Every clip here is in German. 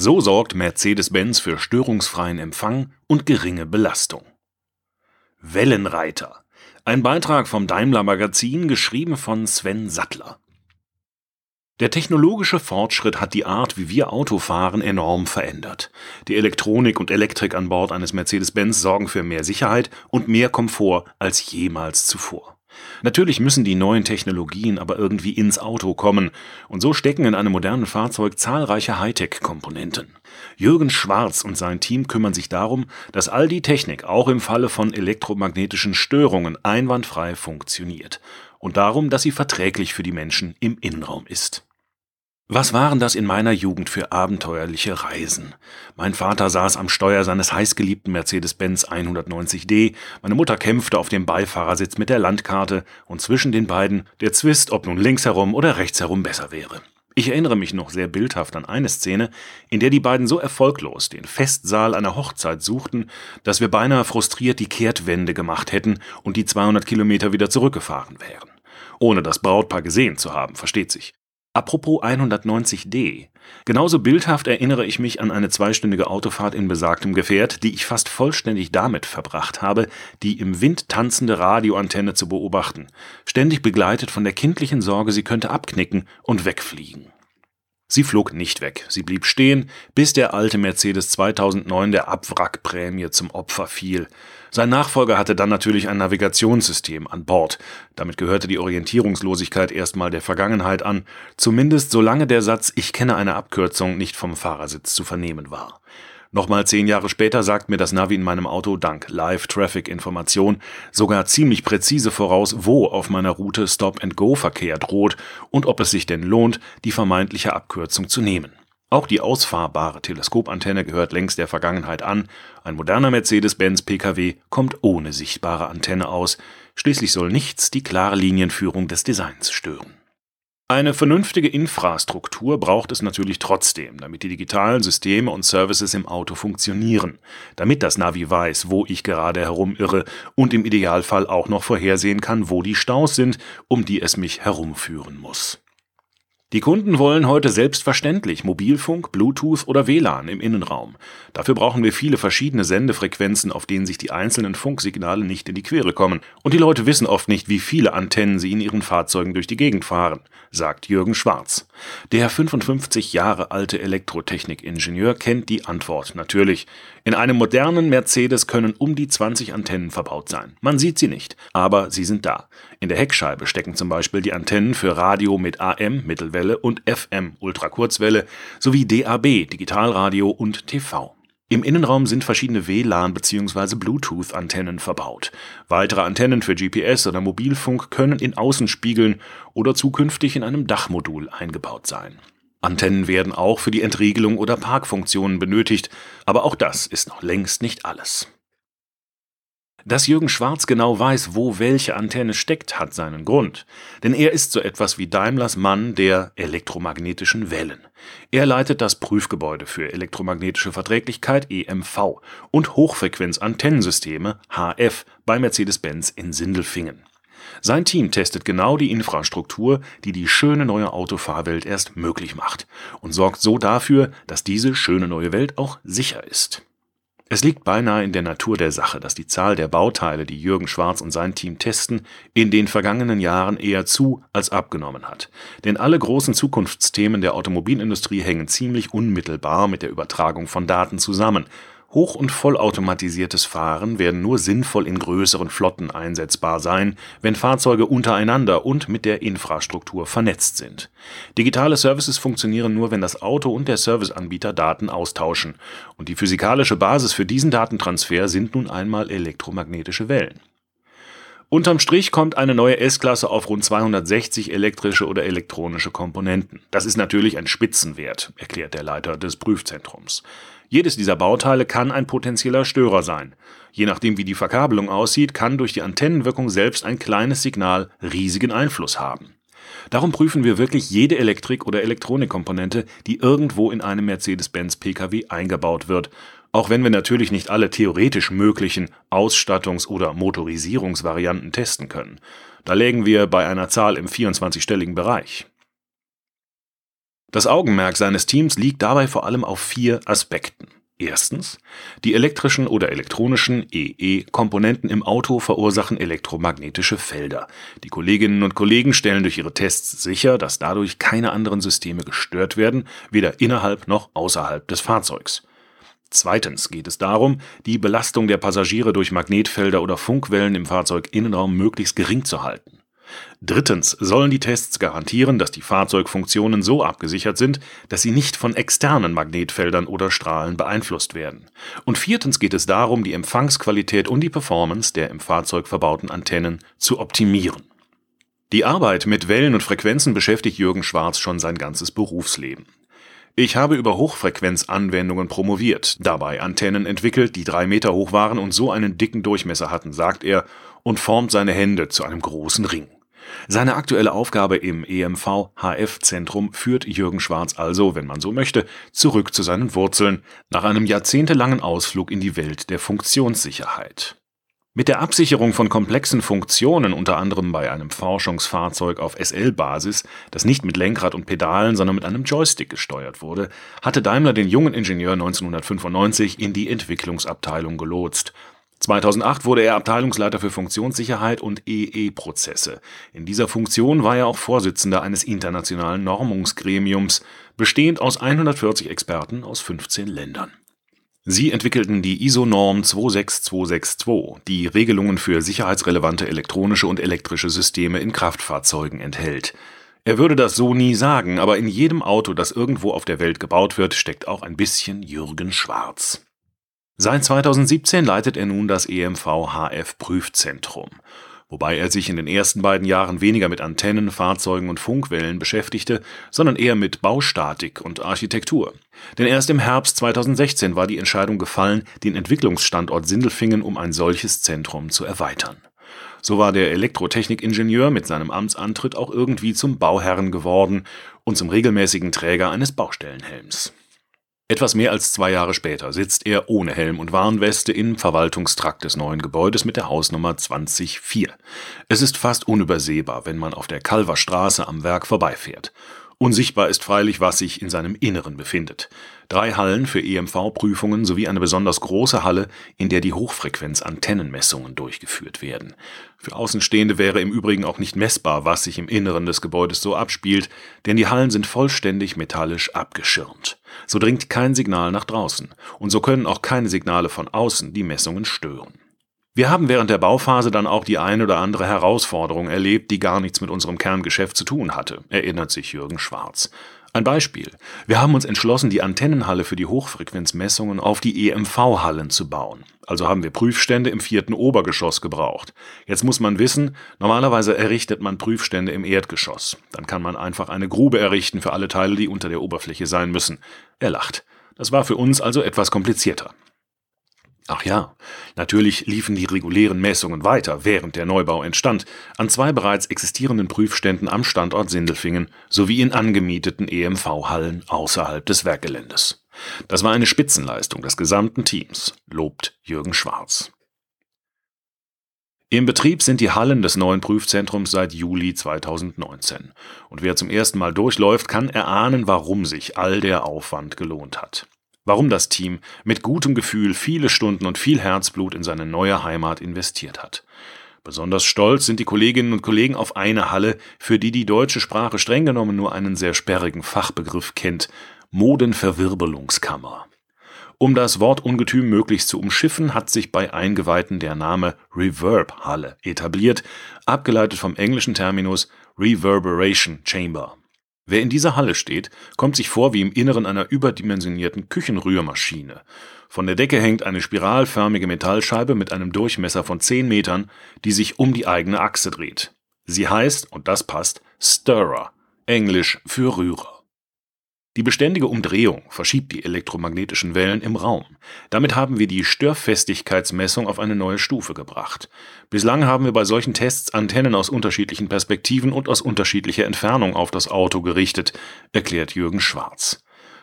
So sorgt Mercedes-Benz für störungsfreien Empfang und geringe Belastung. Wellenreiter. Ein Beitrag vom Daimler Magazin, geschrieben von Sven Sattler. Der technologische Fortschritt hat die Art, wie wir Auto fahren, enorm verändert. Die Elektronik und Elektrik an Bord eines Mercedes-Benz sorgen für mehr Sicherheit und mehr Komfort als jemals zuvor. Natürlich müssen die neuen Technologien aber irgendwie ins Auto kommen, und so stecken in einem modernen Fahrzeug zahlreiche Hightech-Komponenten. Jürgen Schwarz und sein Team kümmern sich darum, dass all die Technik auch im Falle von elektromagnetischen Störungen einwandfrei funktioniert und darum, dass sie verträglich für die Menschen im Innenraum ist. Was waren das in meiner Jugend für abenteuerliche Reisen? Mein Vater saß am Steuer seines heißgeliebten Mercedes-Benz 190d, meine Mutter kämpfte auf dem Beifahrersitz mit der Landkarte und zwischen den beiden der Zwist, ob nun links herum oder rechts herum besser wäre. Ich erinnere mich noch sehr bildhaft an eine Szene, in der die beiden so erfolglos den Festsaal einer Hochzeit suchten, dass wir beinahe frustriert die Kehrtwende gemacht hätten und die 200 Kilometer wieder zurückgefahren wären. Ohne das Brautpaar gesehen zu haben, versteht sich. Apropos 190d. Genauso bildhaft erinnere ich mich an eine zweistündige Autofahrt in besagtem Gefährt, die ich fast vollständig damit verbracht habe, die im Wind tanzende Radioantenne zu beobachten, ständig begleitet von der kindlichen Sorge, sie könnte abknicken und wegfliegen. Sie flog nicht weg, sie blieb stehen, bis der alte Mercedes 2009 der Abwrackprämie zum Opfer fiel. Sein Nachfolger hatte dann natürlich ein Navigationssystem an Bord. Damit gehörte die Orientierungslosigkeit erstmal der Vergangenheit an, zumindest solange der Satz Ich kenne eine Abkürzung nicht vom Fahrersitz zu vernehmen war. Nochmal zehn Jahre später sagt mir das Navi in meinem Auto dank Live-Traffic-Information sogar ziemlich präzise voraus, wo auf meiner Route Stop-and-Go-Verkehr droht und ob es sich denn lohnt, die vermeintliche Abkürzung zu nehmen. Auch die ausfahrbare Teleskopantenne gehört längst der Vergangenheit an. Ein moderner Mercedes-Benz Pkw kommt ohne sichtbare Antenne aus. Schließlich soll nichts die klare Linienführung des Designs stören. Eine vernünftige Infrastruktur braucht es natürlich trotzdem, damit die digitalen Systeme und Services im Auto funktionieren, damit das Navi weiß, wo ich gerade herumirre und im Idealfall auch noch vorhersehen kann, wo die Staus sind, um die es mich herumführen muss. Die Kunden wollen heute selbstverständlich Mobilfunk, Bluetooth oder WLAN im Innenraum. Dafür brauchen wir viele verschiedene Sendefrequenzen, auf denen sich die einzelnen Funksignale nicht in die Quere kommen. Und die Leute wissen oft nicht, wie viele Antennen sie in ihren Fahrzeugen durch die Gegend fahren, sagt Jürgen Schwarz. Der 55 Jahre alte Elektrotechnikingenieur kennt die Antwort natürlich. In einem modernen Mercedes können um die 20 Antennen verbaut sein. Man sieht sie nicht, aber sie sind da. In der Heckscheibe stecken zum Beispiel die Antennen für Radio mit AM, Mittelwelle und FM Ultrakurzwelle sowie DAB Digitalradio und TV. Im Innenraum sind verschiedene WLAN bzw. Bluetooth-Antennen verbaut. Weitere Antennen für GPS oder Mobilfunk können in Außenspiegeln oder zukünftig in einem Dachmodul eingebaut sein. Antennen werden auch für die Entriegelung oder Parkfunktionen benötigt, aber auch das ist noch längst nicht alles. Dass Jürgen Schwarz genau weiß, wo welche Antenne steckt, hat seinen Grund. Denn er ist so etwas wie Daimlers Mann der elektromagnetischen Wellen. Er leitet das Prüfgebäude für elektromagnetische Verträglichkeit EMV und Hochfrequenzantennensysteme HF bei Mercedes-Benz in Sindelfingen. Sein Team testet genau die Infrastruktur, die die schöne neue Autofahrwelt erst möglich macht und sorgt so dafür, dass diese schöne neue Welt auch sicher ist. Es liegt beinahe in der Natur der Sache, dass die Zahl der Bauteile, die Jürgen Schwarz und sein Team testen, in den vergangenen Jahren eher zu als abgenommen hat. Denn alle großen Zukunftsthemen der Automobilindustrie hängen ziemlich unmittelbar mit der Übertragung von Daten zusammen Hoch- und vollautomatisiertes Fahren werden nur sinnvoll in größeren Flotten einsetzbar sein, wenn Fahrzeuge untereinander und mit der Infrastruktur vernetzt sind. Digitale Services funktionieren nur, wenn das Auto und der Serviceanbieter Daten austauschen, und die physikalische Basis für diesen Datentransfer sind nun einmal elektromagnetische Wellen. Unterm Strich kommt eine neue S-Klasse auf rund 260 elektrische oder elektronische Komponenten. Das ist natürlich ein Spitzenwert, erklärt der Leiter des Prüfzentrums. Jedes dieser Bauteile kann ein potenzieller Störer sein. Je nachdem, wie die Verkabelung aussieht, kann durch die Antennenwirkung selbst ein kleines Signal riesigen Einfluss haben. Darum prüfen wir wirklich jede Elektrik- oder Elektronikkomponente, die irgendwo in einem Mercedes-Benz Pkw eingebaut wird, auch wenn wir natürlich nicht alle theoretisch möglichen Ausstattungs- oder Motorisierungsvarianten testen können. Da lägen wir bei einer Zahl im 24-stelligen Bereich. Das Augenmerk seines Teams liegt dabei vor allem auf vier Aspekten. Erstens, die elektrischen oder elektronischen EE-Komponenten im Auto verursachen elektromagnetische Felder. Die Kolleginnen und Kollegen stellen durch ihre Tests sicher, dass dadurch keine anderen Systeme gestört werden, weder innerhalb noch außerhalb des Fahrzeugs. Zweitens geht es darum, die Belastung der Passagiere durch Magnetfelder oder Funkwellen im Fahrzeuginnenraum möglichst gering zu halten. Drittens sollen die Tests garantieren, dass die Fahrzeugfunktionen so abgesichert sind, dass sie nicht von externen Magnetfeldern oder Strahlen beeinflusst werden. Und viertens geht es darum, die Empfangsqualität und die Performance der im Fahrzeug verbauten Antennen zu optimieren. Die Arbeit mit Wellen und Frequenzen beschäftigt Jürgen Schwarz schon sein ganzes Berufsleben. Ich habe über Hochfrequenzanwendungen promoviert, dabei Antennen entwickelt, die drei Meter hoch waren und so einen dicken Durchmesser hatten, sagt er und formt seine Hände zu einem großen Ring. Seine aktuelle Aufgabe im EMV-HF-Zentrum führt Jürgen Schwarz also, wenn man so möchte, zurück zu seinen Wurzeln, nach einem jahrzehntelangen Ausflug in die Welt der Funktionssicherheit. Mit der Absicherung von komplexen Funktionen, unter anderem bei einem Forschungsfahrzeug auf SL-Basis, das nicht mit Lenkrad und Pedalen, sondern mit einem Joystick gesteuert wurde, hatte Daimler den jungen Ingenieur 1995 in die Entwicklungsabteilung gelotst 2008 wurde er Abteilungsleiter für Funktionssicherheit und EE-Prozesse. In dieser Funktion war er auch Vorsitzender eines internationalen Normungsgremiums, bestehend aus 140 Experten aus 15 Ländern. Sie entwickelten die ISO-Norm 26262, die Regelungen für sicherheitsrelevante elektronische und elektrische Systeme in Kraftfahrzeugen enthält. Er würde das so nie sagen, aber in jedem Auto, das irgendwo auf der Welt gebaut wird, steckt auch ein bisschen Jürgen Schwarz. Seit 2017 leitet er nun das EMV HF Prüfzentrum, wobei er sich in den ersten beiden Jahren weniger mit Antennen, Fahrzeugen und Funkwellen beschäftigte, sondern eher mit Baustatik und Architektur. Denn erst im Herbst 2016 war die Entscheidung gefallen, den Entwicklungsstandort Sindelfingen um ein solches Zentrum zu erweitern. So war der Elektrotechnikingenieur mit seinem Amtsantritt auch irgendwie zum Bauherrn geworden und zum regelmäßigen Träger eines Baustellenhelms. Etwas mehr als zwei Jahre später sitzt er ohne Helm und Warnweste im Verwaltungstrakt des neuen Gebäudes mit der Hausnummer 2004. Es ist fast unübersehbar, wenn man auf der Kalverstraße am Werk vorbeifährt. Unsichtbar ist freilich, was sich in seinem Inneren befindet. Drei Hallen für EMV-Prüfungen sowie eine besonders große Halle, in der die Hochfrequenz-Antennenmessungen durchgeführt werden. Für Außenstehende wäre im Übrigen auch nicht messbar, was sich im Inneren des Gebäudes so abspielt, denn die Hallen sind vollständig metallisch abgeschirmt. So dringt kein Signal nach draußen, und so können auch keine Signale von außen die Messungen stören. Wir haben während der Bauphase dann auch die ein oder andere Herausforderung erlebt, die gar nichts mit unserem Kerngeschäft zu tun hatte, erinnert sich Jürgen Schwarz. Ein Beispiel. Wir haben uns entschlossen, die Antennenhalle für die Hochfrequenzmessungen auf die EMV-Hallen zu bauen. Also haben wir Prüfstände im vierten Obergeschoss gebraucht. Jetzt muss man wissen, normalerweise errichtet man Prüfstände im Erdgeschoss. Dann kann man einfach eine Grube errichten für alle Teile, die unter der Oberfläche sein müssen. Er lacht. Das war für uns also etwas komplizierter. Ach ja, natürlich liefen die regulären Messungen weiter, während der Neubau entstand, an zwei bereits existierenden Prüfständen am Standort Sindelfingen sowie in angemieteten EMV-Hallen außerhalb des Werkgeländes. Das war eine Spitzenleistung des gesamten Teams, lobt Jürgen Schwarz. Im Betrieb sind die Hallen des neuen Prüfzentrums seit Juli 2019. Und wer zum ersten Mal durchläuft, kann erahnen, warum sich all der Aufwand gelohnt hat warum das Team mit gutem Gefühl viele Stunden und viel Herzblut in seine neue Heimat investiert hat. Besonders stolz sind die Kolleginnen und Kollegen auf eine Halle, für die die deutsche Sprache streng genommen nur einen sehr sperrigen Fachbegriff kennt, Modenverwirbelungskammer. Um das Wortungetüm möglichst zu umschiffen, hat sich bei Eingeweihten der Name Reverb-Halle etabliert, abgeleitet vom englischen Terminus Reverberation Chamber. Wer in dieser Halle steht, kommt sich vor wie im Inneren einer überdimensionierten Küchenrührmaschine. Von der Decke hängt eine spiralförmige Metallscheibe mit einem Durchmesser von 10 Metern, die sich um die eigene Achse dreht. Sie heißt, und das passt, Stirrer, englisch für Rührer. Die beständige Umdrehung verschiebt die elektromagnetischen Wellen im Raum. Damit haben wir die Störfestigkeitsmessung auf eine neue Stufe gebracht. Bislang haben wir bei solchen Tests Antennen aus unterschiedlichen Perspektiven und aus unterschiedlicher Entfernung auf das Auto gerichtet, erklärt Jürgen Schwarz.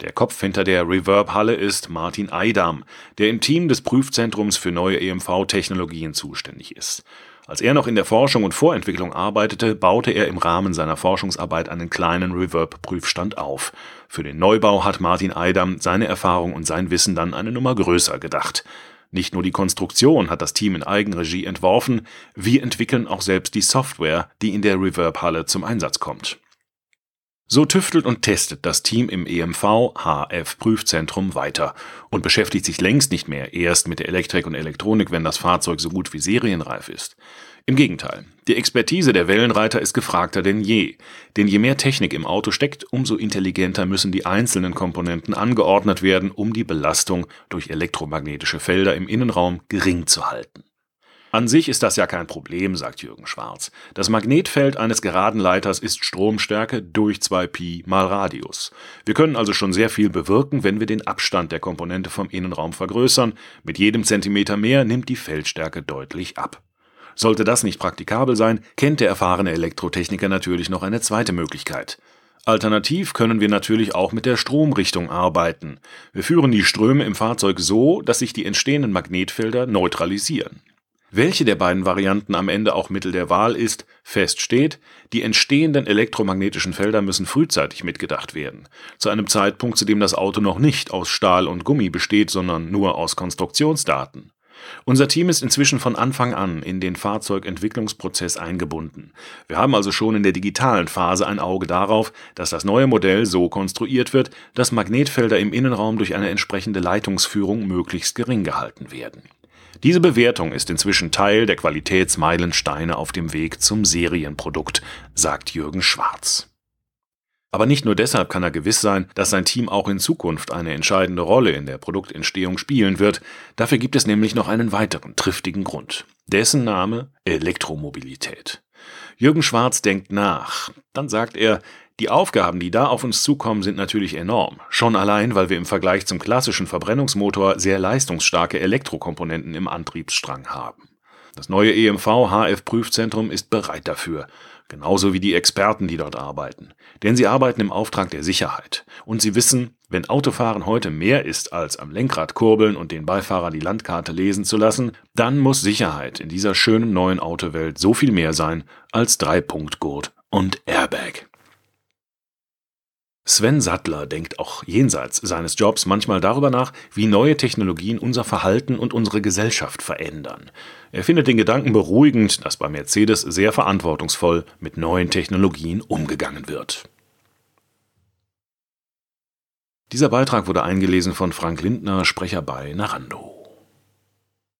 Der Kopf hinter der Reverb-Halle ist Martin Eidam, der im Team des Prüfzentrums für neue EMV-Technologien zuständig ist. Als er noch in der Forschung und Vorentwicklung arbeitete, baute er im Rahmen seiner Forschungsarbeit einen kleinen Reverb-Prüfstand auf. Für den Neubau hat Martin Eidam seine Erfahrung und sein Wissen dann eine Nummer größer gedacht. Nicht nur die Konstruktion hat das Team in Eigenregie entworfen, wir entwickeln auch selbst die Software, die in der Reverb-Halle zum Einsatz kommt. So tüftelt und testet das Team im EMV HF Prüfzentrum weiter und beschäftigt sich längst nicht mehr erst mit der Elektrik und Elektronik, wenn das Fahrzeug so gut wie serienreif ist. Im Gegenteil, die Expertise der Wellenreiter ist gefragter denn je, denn je mehr Technik im Auto steckt, umso intelligenter müssen die einzelnen Komponenten angeordnet werden, um die Belastung durch elektromagnetische Felder im Innenraum gering zu halten. An sich ist das ja kein Problem, sagt Jürgen Schwarz. Das Magnetfeld eines geraden Leiters ist Stromstärke durch 2Pi mal Radius. Wir können also schon sehr viel bewirken, wenn wir den Abstand der Komponente vom Innenraum vergrößern. Mit jedem Zentimeter mehr nimmt die Feldstärke deutlich ab. Sollte das nicht praktikabel sein, kennt der erfahrene Elektrotechniker natürlich noch eine zweite Möglichkeit. Alternativ können wir natürlich auch mit der Stromrichtung arbeiten. Wir führen die Ströme im Fahrzeug so, dass sich die entstehenden Magnetfelder neutralisieren. Welche der beiden Varianten am Ende auch Mittel der Wahl ist, fest steht, die entstehenden elektromagnetischen Felder müssen frühzeitig mitgedacht werden, zu einem Zeitpunkt, zu dem das Auto noch nicht aus Stahl und Gummi besteht, sondern nur aus Konstruktionsdaten. Unser Team ist inzwischen von Anfang an in den Fahrzeugentwicklungsprozess eingebunden. Wir haben also schon in der digitalen Phase ein Auge darauf, dass das neue Modell so konstruiert wird, dass Magnetfelder im Innenraum durch eine entsprechende Leitungsführung möglichst gering gehalten werden. Diese Bewertung ist inzwischen Teil der Qualitätsmeilensteine auf dem Weg zum Serienprodukt, sagt Jürgen Schwarz. Aber nicht nur deshalb kann er gewiss sein, dass sein Team auch in Zukunft eine entscheidende Rolle in der Produktentstehung spielen wird. Dafür gibt es nämlich noch einen weiteren triftigen Grund. Dessen Name Elektromobilität. Jürgen Schwarz denkt nach. Dann sagt er, die Aufgaben, die da auf uns zukommen, sind natürlich enorm. Schon allein, weil wir im Vergleich zum klassischen Verbrennungsmotor sehr leistungsstarke Elektrokomponenten im Antriebsstrang haben. Das neue EMV HF Prüfzentrum ist bereit dafür, genauso wie die Experten, die dort arbeiten. Denn sie arbeiten im Auftrag der Sicherheit. Und sie wissen, wenn Autofahren heute mehr ist, als am Lenkrad kurbeln und den Beifahrer die Landkarte lesen zu lassen, dann muss Sicherheit in dieser schönen neuen Autowelt so viel mehr sein als Dreipunktgurt und. Sven Sattler denkt auch jenseits seines Jobs manchmal darüber nach, wie neue Technologien unser Verhalten und unsere Gesellschaft verändern. Er findet den Gedanken beruhigend, dass bei Mercedes sehr verantwortungsvoll mit neuen Technologien umgegangen wird. Dieser Beitrag wurde eingelesen von Frank Lindner, Sprecher bei Narando.